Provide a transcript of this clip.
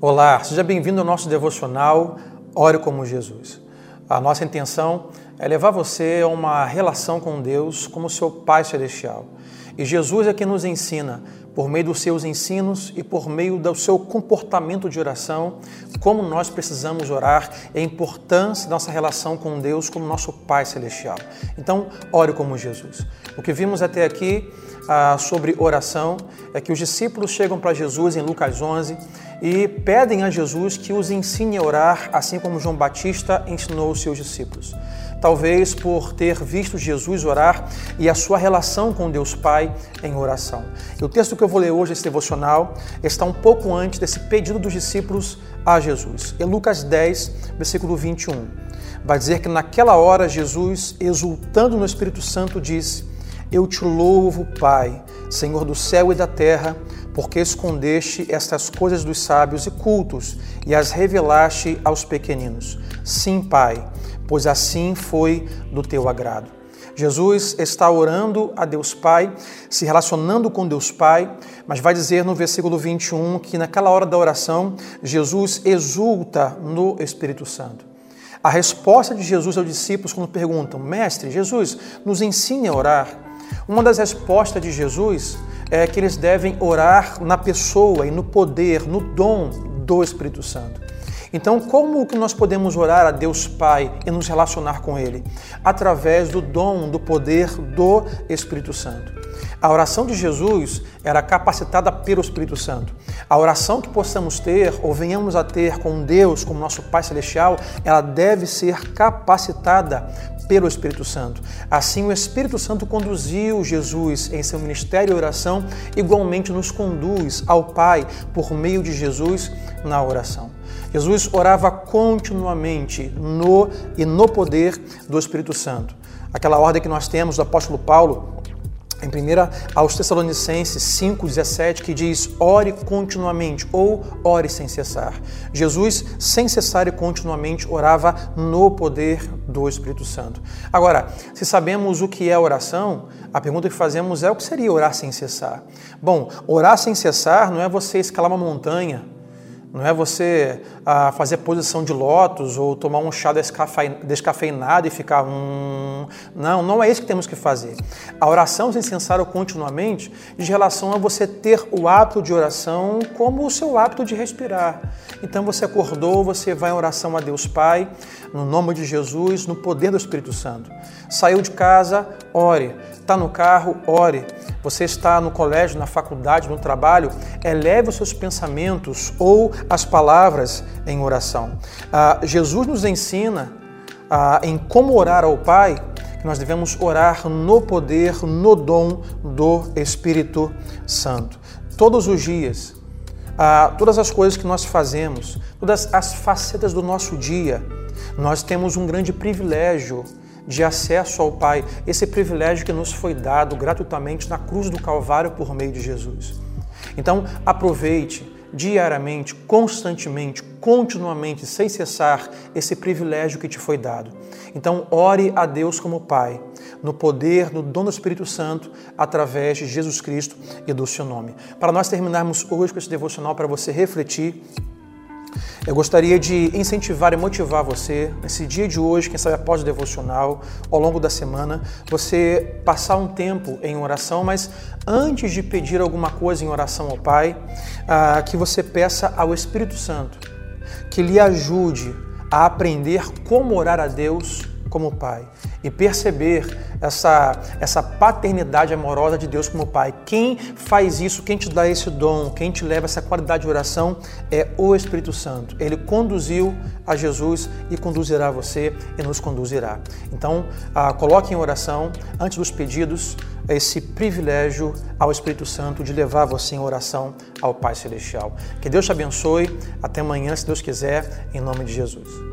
Olá, seja bem-vindo ao nosso devocional Ore como Jesus. A nossa intenção é levar você a uma relação com Deus como seu Pai Celestial. E Jesus é quem nos ensina, por meio dos seus ensinos e por meio do seu comportamento de oração, como nós precisamos orar e a importância da nossa relação com Deus como nosso Pai Celestial. Então, ore como Jesus. O que vimos até aqui ah, sobre oração é que os discípulos chegam para Jesus em Lucas 11 e pedem a Jesus que os ensine a orar, assim como João Batista ensinou os seus discípulos. Talvez por ter visto Jesus orar e a sua relação com Deus Pai em oração. E o texto que eu vou ler hoje, esse devocional, está um pouco antes desse pedido dos discípulos a Jesus. Em Lucas 10, versículo 21. Vai dizer que naquela hora Jesus, exultando no Espírito Santo, disse: Eu te louvo, Pai, Senhor do céu e da terra porque escondeste estas coisas dos sábios e cultos e as revelaste aos pequeninos. Sim, Pai, pois assim foi do teu agrado. Jesus está orando a Deus Pai, se relacionando com Deus Pai, mas vai dizer no versículo 21 que naquela hora da oração, Jesus exulta no Espírito Santo. A resposta de Jesus aos discípulos quando perguntam: Mestre, Jesus, nos ensine a orar. Uma das respostas de Jesus é que eles devem orar na pessoa e no poder, no dom do Espírito Santo. Então, como que nós podemos orar a Deus Pai e nos relacionar com Ele? Através do dom, do poder do Espírito Santo. A oração de Jesus era capacitada pelo Espírito Santo. A oração que possamos ter ou venhamos a ter com Deus, como nosso Pai Celestial, ela deve ser capacitada pelo Espírito Santo. Assim, o Espírito Santo conduziu Jesus em seu ministério e oração, igualmente nos conduz ao Pai por meio de Jesus na oração. Jesus orava continuamente no e no poder do Espírito Santo. Aquela ordem que nós temos do apóstolo Paulo em 1 aos Tessalonicenses 5,17, que diz: ore continuamente ou ore sem cessar. Jesus, sem cessar e continuamente, orava no poder do Espírito Santo. Agora, se sabemos o que é oração, a pergunta que fazemos é o que seria orar sem cessar? Bom, orar sem cessar não é você escalar uma montanha não é você ah, fazer posição de lótus ou tomar um chá descafeinado e ficar um. Não, não é isso que temos que fazer. A oração sem cessar continuamente diz relação a você ter o hábito de oração como o seu hábito de respirar. Então você acordou, você vai em oração a Deus Pai, no nome de Jesus, no poder do Espírito Santo. Saiu de casa, ore. Está no carro, ore. Você está no colégio, na faculdade, no trabalho, eleve os seus pensamentos ou as palavras em oração. Ah, Jesus nos ensina ah, em como orar ao Pai, que nós devemos orar no poder, no dom do Espírito Santo. Todos os dias, ah, todas as coisas que nós fazemos, todas as facetas do nosso dia, nós temos um grande privilégio de acesso ao Pai, esse privilégio que nos foi dado gratuitamente na cruz do Calvário por meio de Jesus. Então, aproveite diariamente, constantemente, continuamente, sem cessar esse privilégio que te foi dado. Então, ore a Deus como Pai, no poder, no dom do Espírito Santo, através de Jesus Cristo e do seu nome. Para nós terminarmos hoje com esse devocional, para você refletir eu gostaria de incentivar e motivar você, nesse dia de hoje, quem sabe após o devocional, ao longo da semana, você passar um tempo em oração, mas antes de pedir alguma coisa em oração ao Pai, ah, que você peça ao Espírito Santo que lhe ajude a aprender como orar a Deus como Pai e perceber essa, essa paternidade amorosa de Deus como Pai. Quem faz isso, quem te dá esse dom, quem te leva essa qualidade de oração é o Espírito Santo. Ele conduziu a Jesus e conduzirá você e nos conduzirá. Então, ah, coloque em oração, antes dos pedidos, esse privilégio ao Espírito Santo de levar você em oração ao Pai Celestial. Que Deus te abençoe. Até amanhã, se Deus quiser, em nome de Jesus.